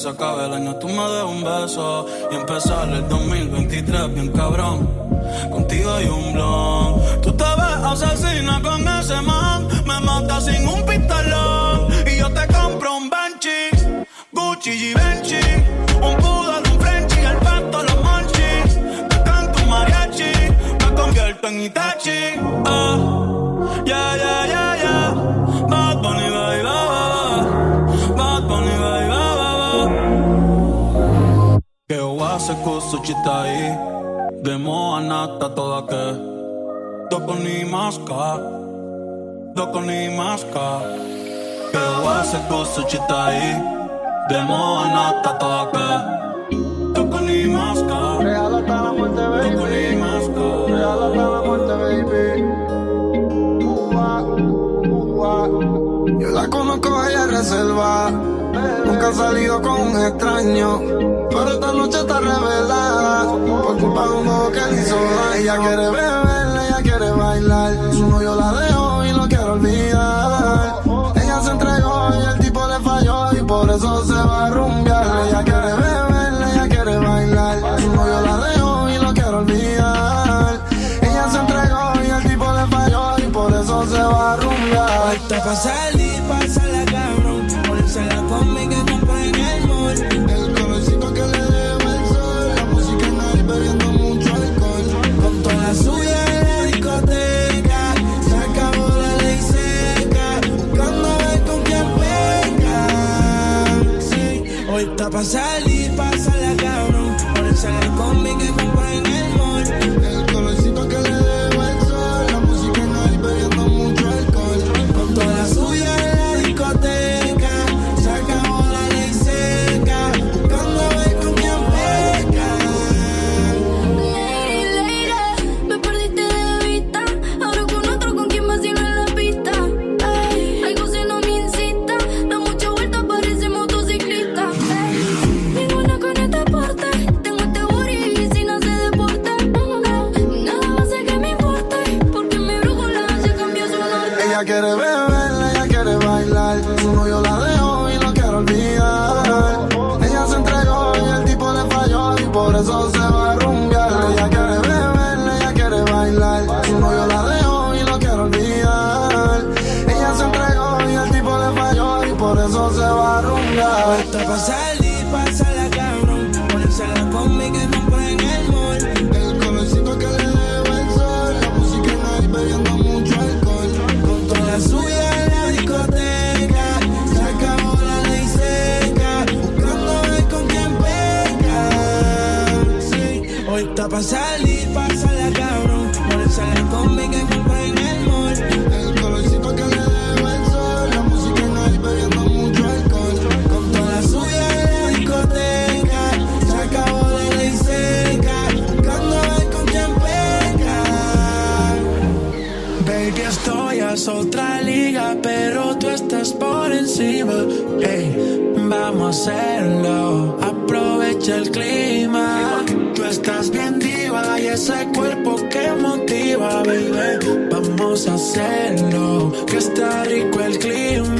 se acabe el año, tú me des un beso. Y empezar el 2023 bien a toda que Dokoni maska Dokoni maska Była se kusu czytaj Demo anata toka Dokoni maska Real hasta la muerte baby. Do Dokoni maska Real hasta la muerte baby. Uwa, uwa Yo la conozco, ella reserva. Nunca he salido con un extraño, pero esta noche está revelada. Por culpa de un modo que le hizo. Ella quiere beber, ella quiere bailar, su novio la deja pasar yo la dejo y no quiero olvidar. Ella se entregó y el tipo le falló y por eso se Hacerlo, Aprovecha el clima. Tú estás bien diva y ese cuerpo que motiva, baby. Vamos a hacerlo, que está rico el clima.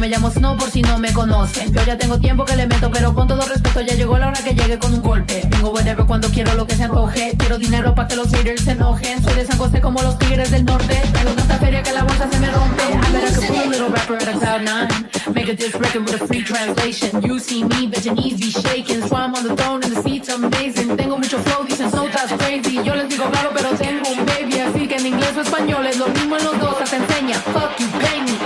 me llamo Snow por si no me conocen. Yo ya tengo tiempo que le meto, pero con todo respeto ya llegó la hora que llegue con un golpe. Tengo whatever cuando quiero lo que se antoje. Quiero dinero para que los haters se enojen. Soy de San como los tigres del norte. Tengo tanta feria que la bolsa se me rompe. I bet I could pull a little rapper at a cloud nine. Make a diss record with a free translation. You see me, bet your knees be shaking. So I'm on the throne and the seats amazing. Tengo mucho flow, dicen Snow that's crazy. Yo les digo claro, pero tengo un baby. Así que en inglés o español es lo mismo en los dos. Te enseña, fuck you, pay me.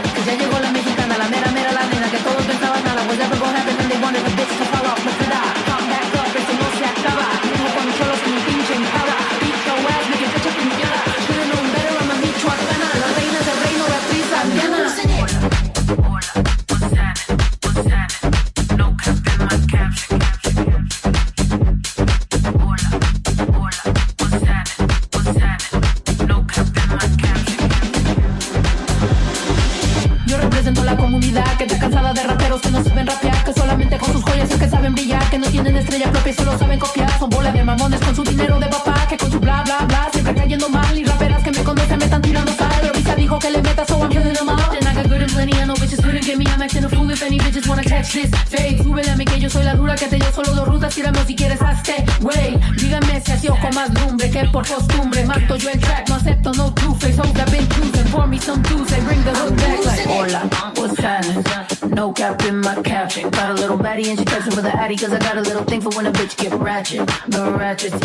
Addy cause I got a little thing for when a bitch get ratchet. The ratchets,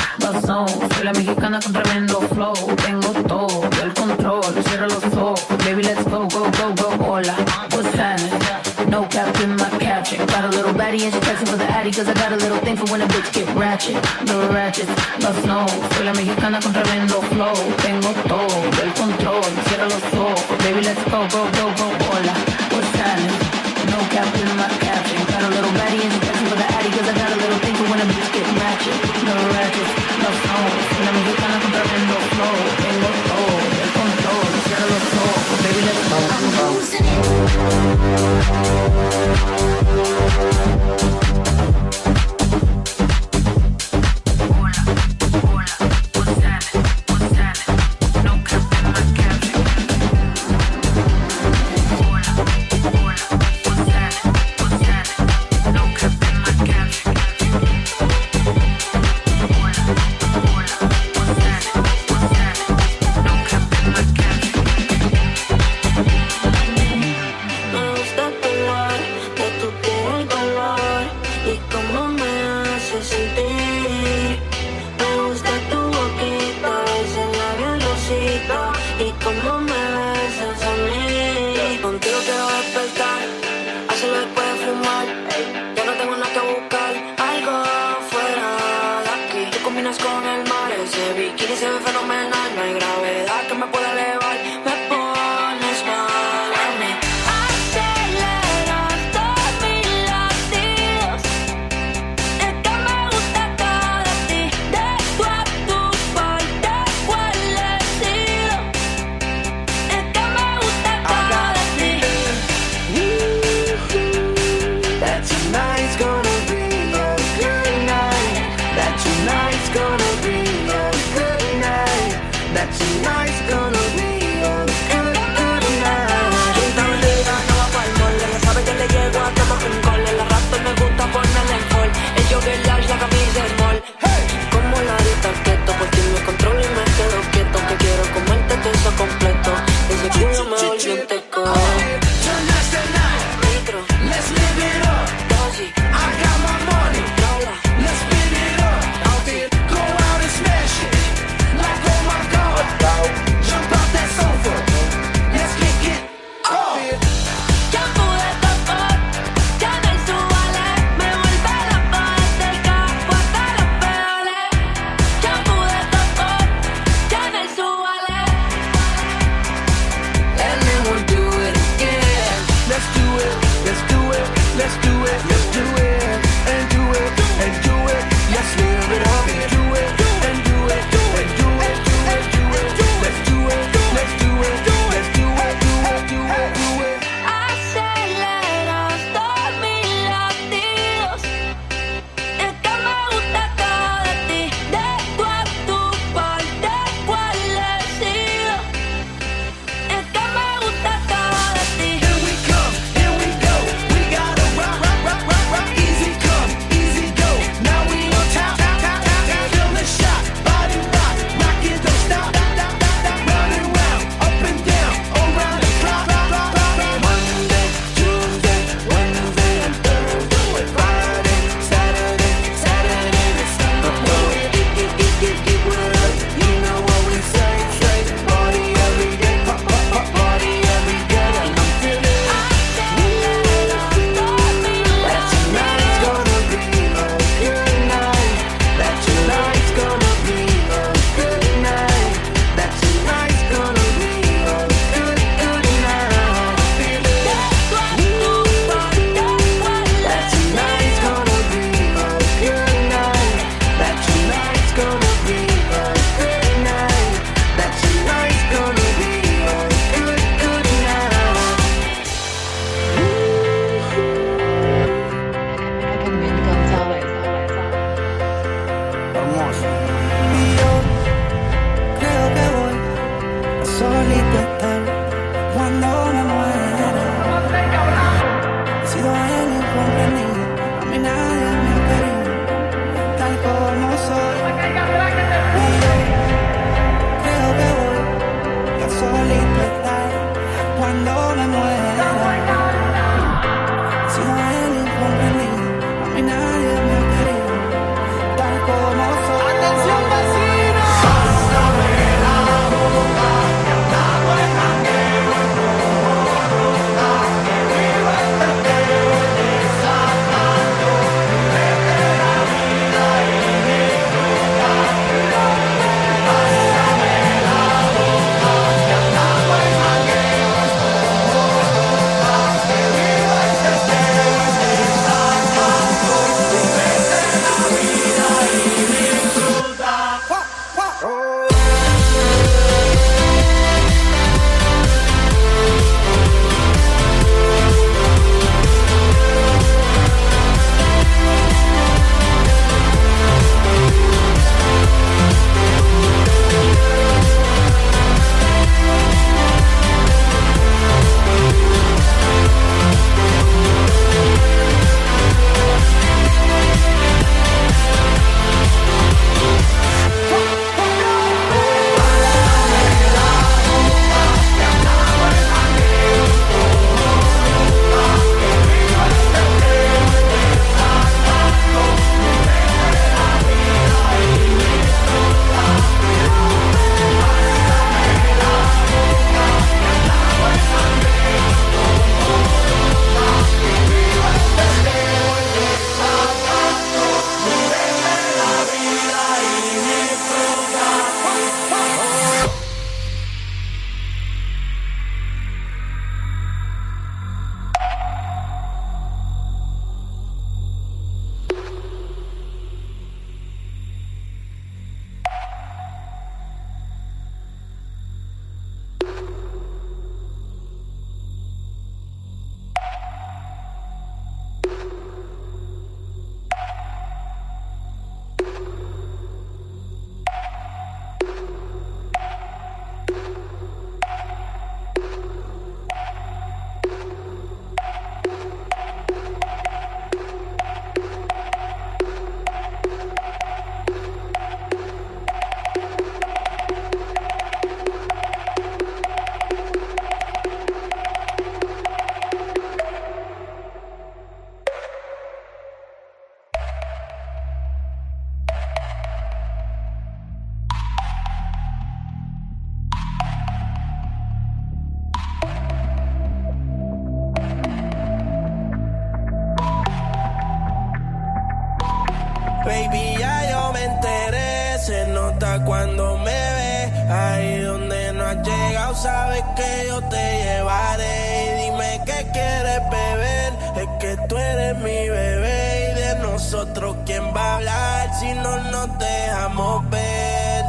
nosotros, ¿quién va a hablar si no nos dejamos ver?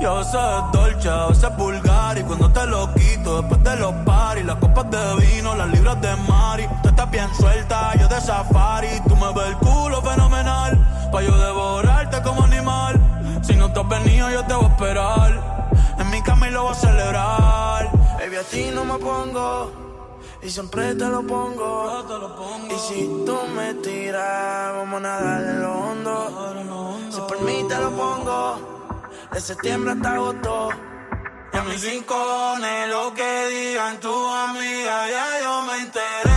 Yo sé dolce, a veces vulgar Y cuando te lo quito después de los paris Las copas de vino, las libras de mari. Tú estás bien suelta, yo de safari. Tú me ves el culo fenomenal Pa' yo devorarte como animal. Si no te has venido yo te voy a esperar. En mi cama y lo voy a celebrar. Baby, a ti no me pongo y siempre te lo pongo. Y si tú me tiras, vamos a nadar en lo hondo. Si por mí te lo pongo, de septiembre hasta agosto. Y a mis rincones, lo que digan tus amigas, ya yo me enteré.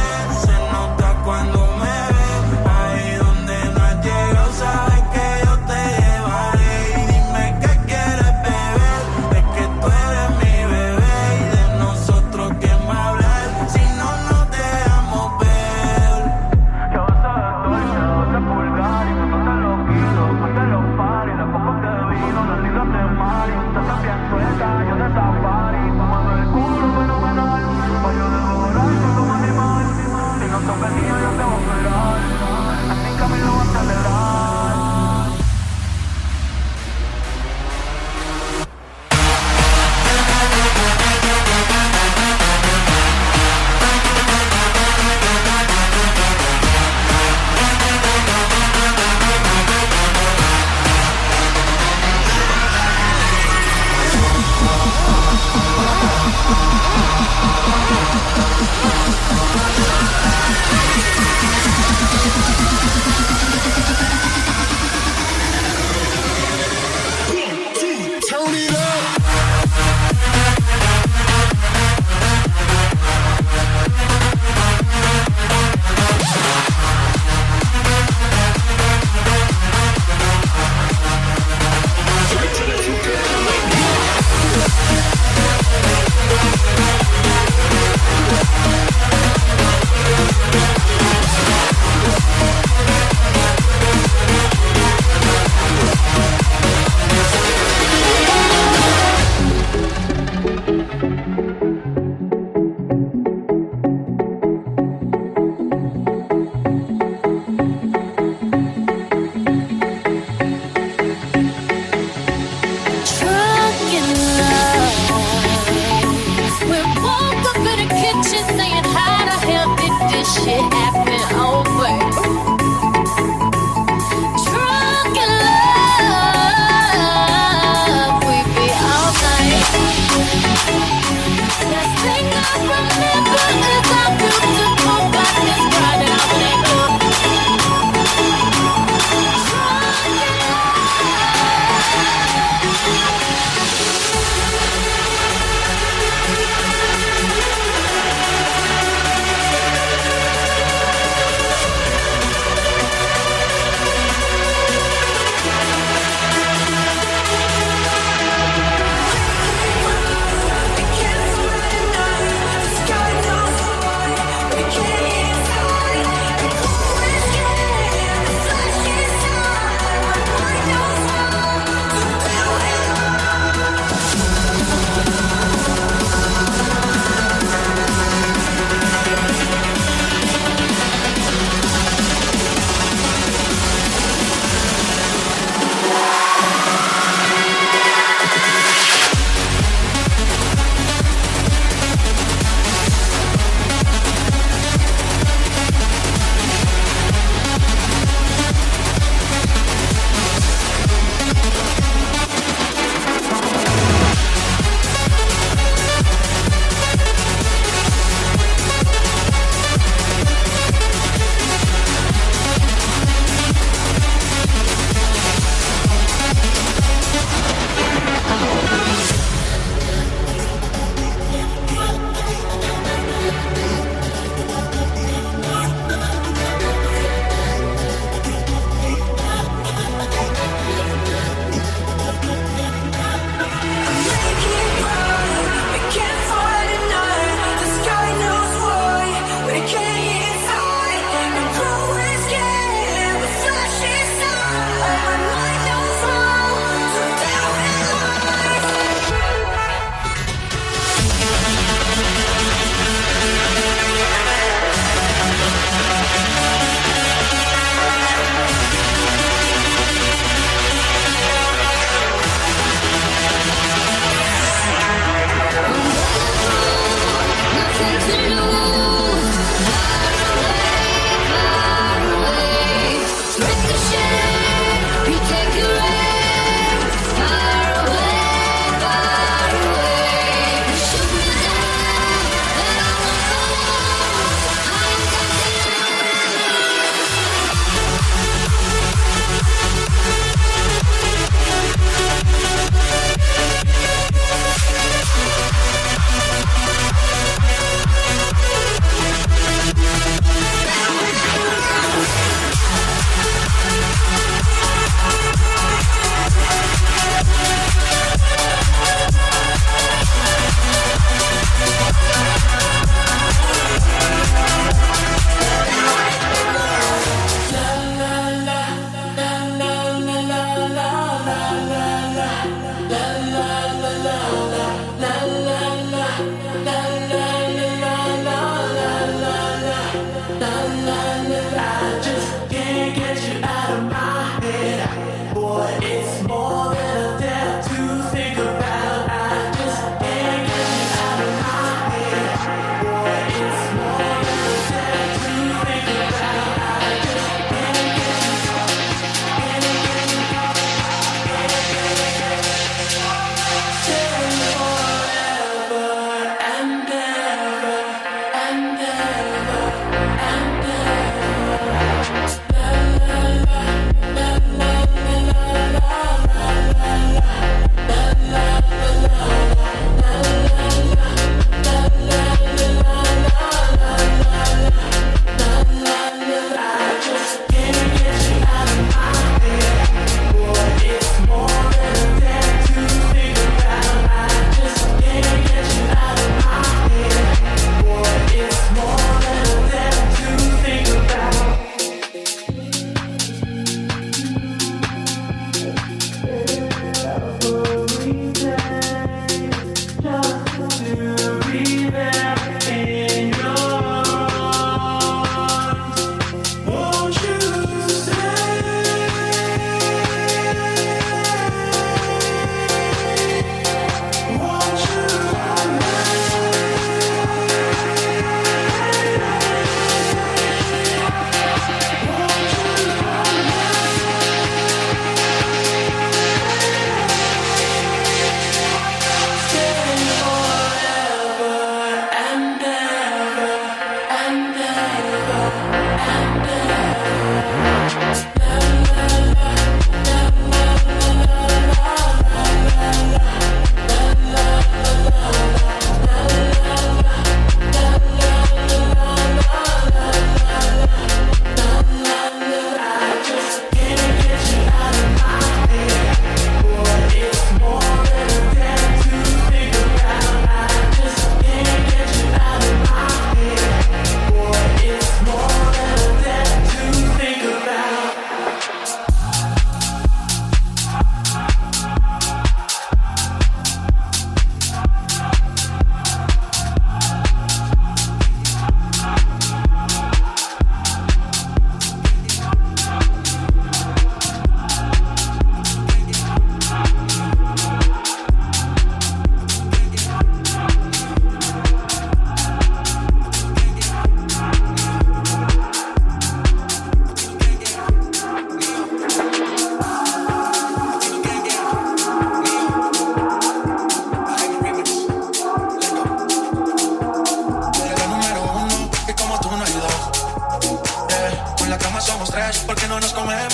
Tres, ¿por qué no nos comemos?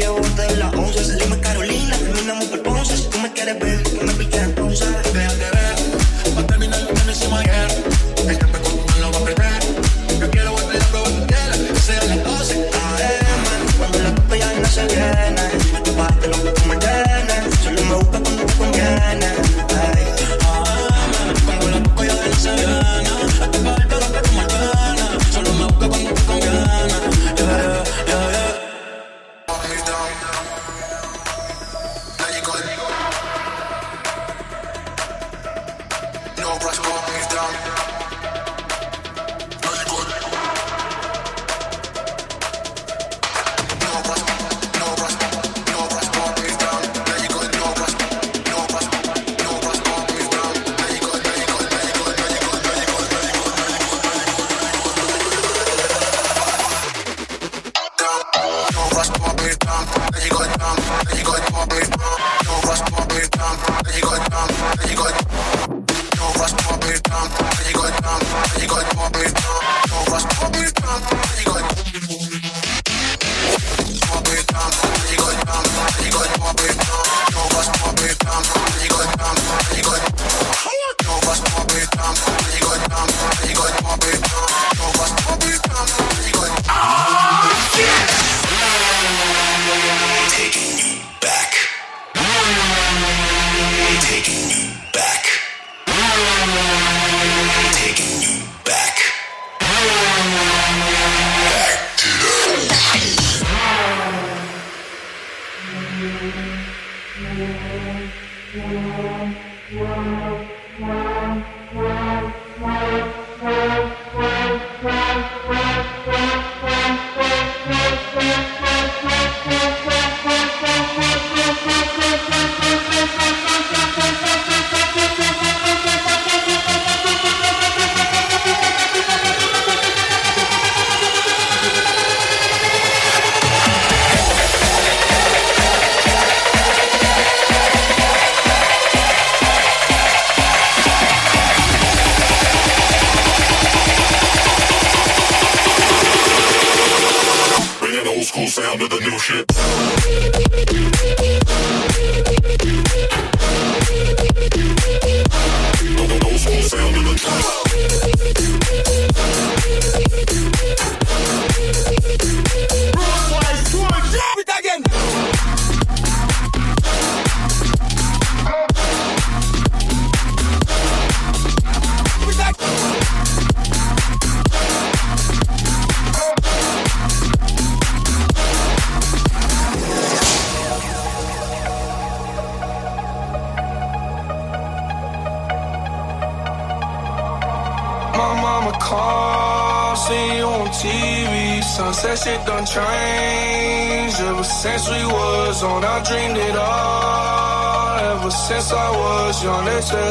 Das la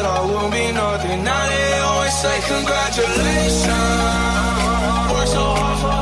all will be nothing. Now they always say congratulations. Work so hard for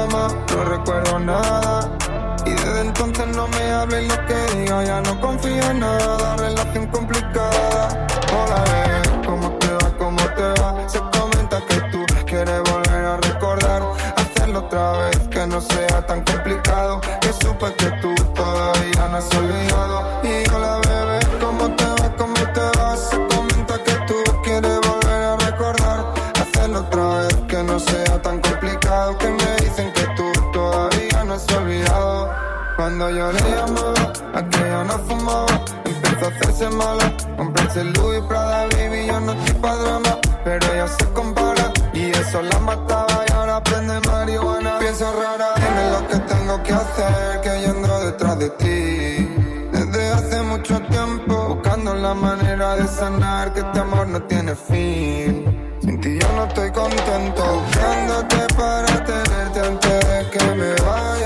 cama, no recuerdo nada. Y desde entonces no me hables lo que diga, ya no confío en nada. Relación complicada, hola bebé, ¿cómo te va? ¿Cómo te va? Se comenta que tú quieres volver a recordar, hacerlo otra vez, que no sea tan complicado. Que supe que tú todavía no has olvidado. Y hola bebé, ¿cómo te va? ¿Cómo te vas? Cuando yo le llamaba, aquella no fumaba. Empezó a hacerse mala. Comprarse Louis Prada, baby, yo no estoy pa' drama. Pero ella se compara y eso la mataba. Y ahora prende marihuana. Pienso rara, dime lo que tengo que hacer. Que yo ando detrás de ti. Desde hace mucho tiempo, buscando la manera de sanar. Que este amor no tiene fin. Sin ti yo no estoy contento, buscándote para tenerte antes de que me vaya.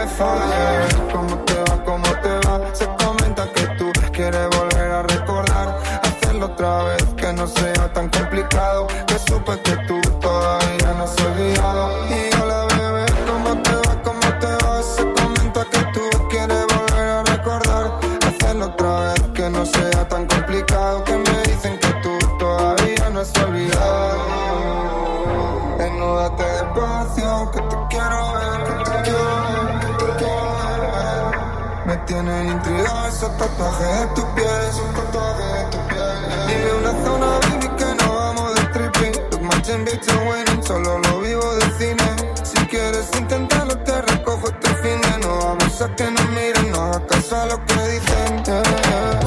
¿Cómo te va? ¿Cómo te va? Se comenta que tú quieres volver a recordar. Hacerlo otra vez, que no sea tan complicado. Que supe que tú todavía no has olvidado. Esos tatuajes de tu piel, esos tatuajes. Dime una zona, baby, que no vamos de tripping. Los beats are winning, solo lo vivo de cine. Si quieres intentarlo, te recojo este fin de no vamos a que nos miren, no hagas caso a lo que dicen.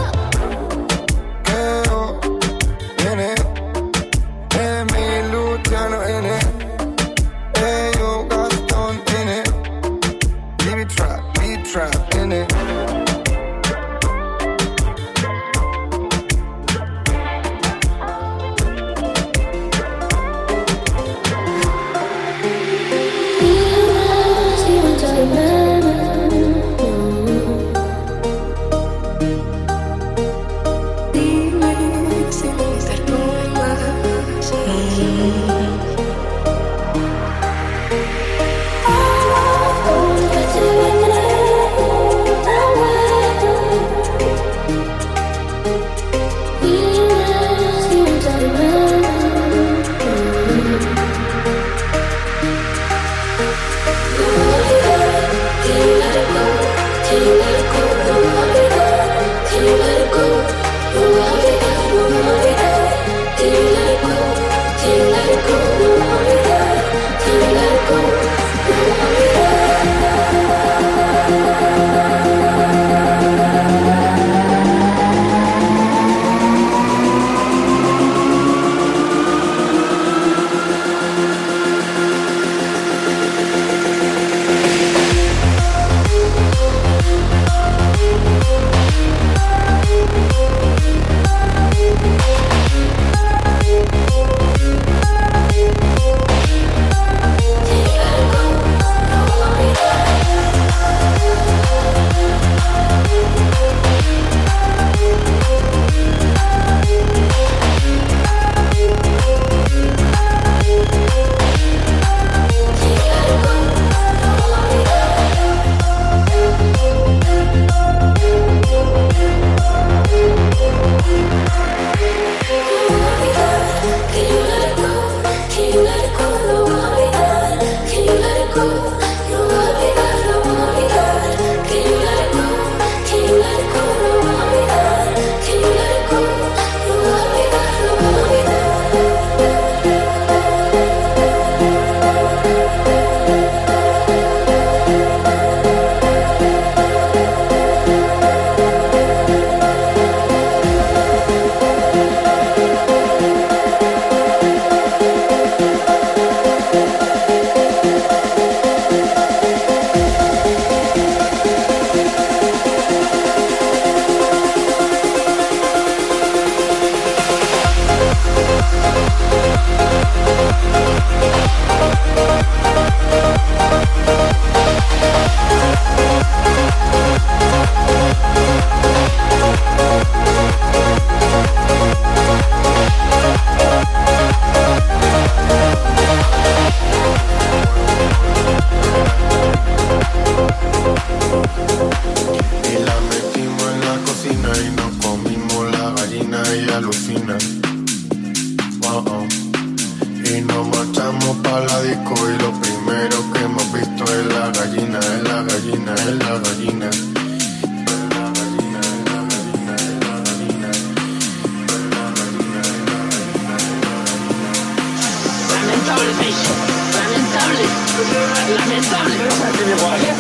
Lamentable,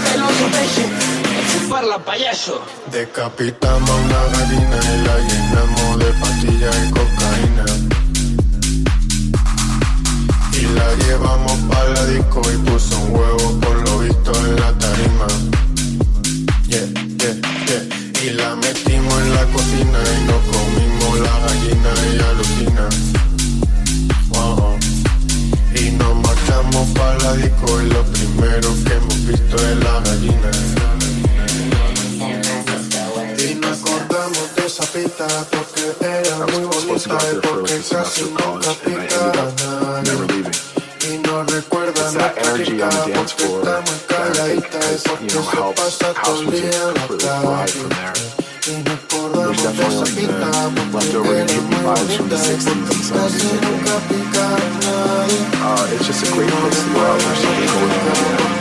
celoso peixe, chuparla payaso. Decapitamos una gallina y la llenamos de pastillas y cocaína. Y la llevamos para la disco y puso un huevo por lo visto en la tarima. Yeah, yeah, yeah. Y la metimos en la cocina y nos comimos la gallina y alucina. sádico y lo primero que hemos visto es la gallina. Y nos acordamos de esa pita porque era muy bonita y porque casi nunca pica. Y nos recuerda la energía porque está muy calladita y porque se pasa todo el día en la calle. There's definitely like the leftover hippie vibes from the 60s and 70s, I think. Uh, it's just a great place to go out. There's something going on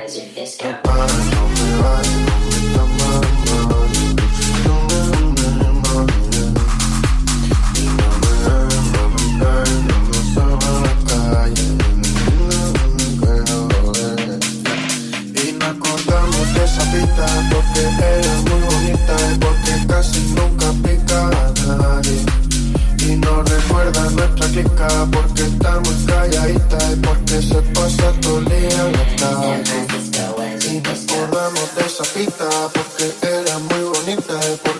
just, your disco. porque eres muy bonita y porque casi nunca pica a nadie. Y no recuerda nuestra clica porque está muy calladita y porque se pasa todo el día. Y nos acordamos de esa pita porque era muy bonita y porque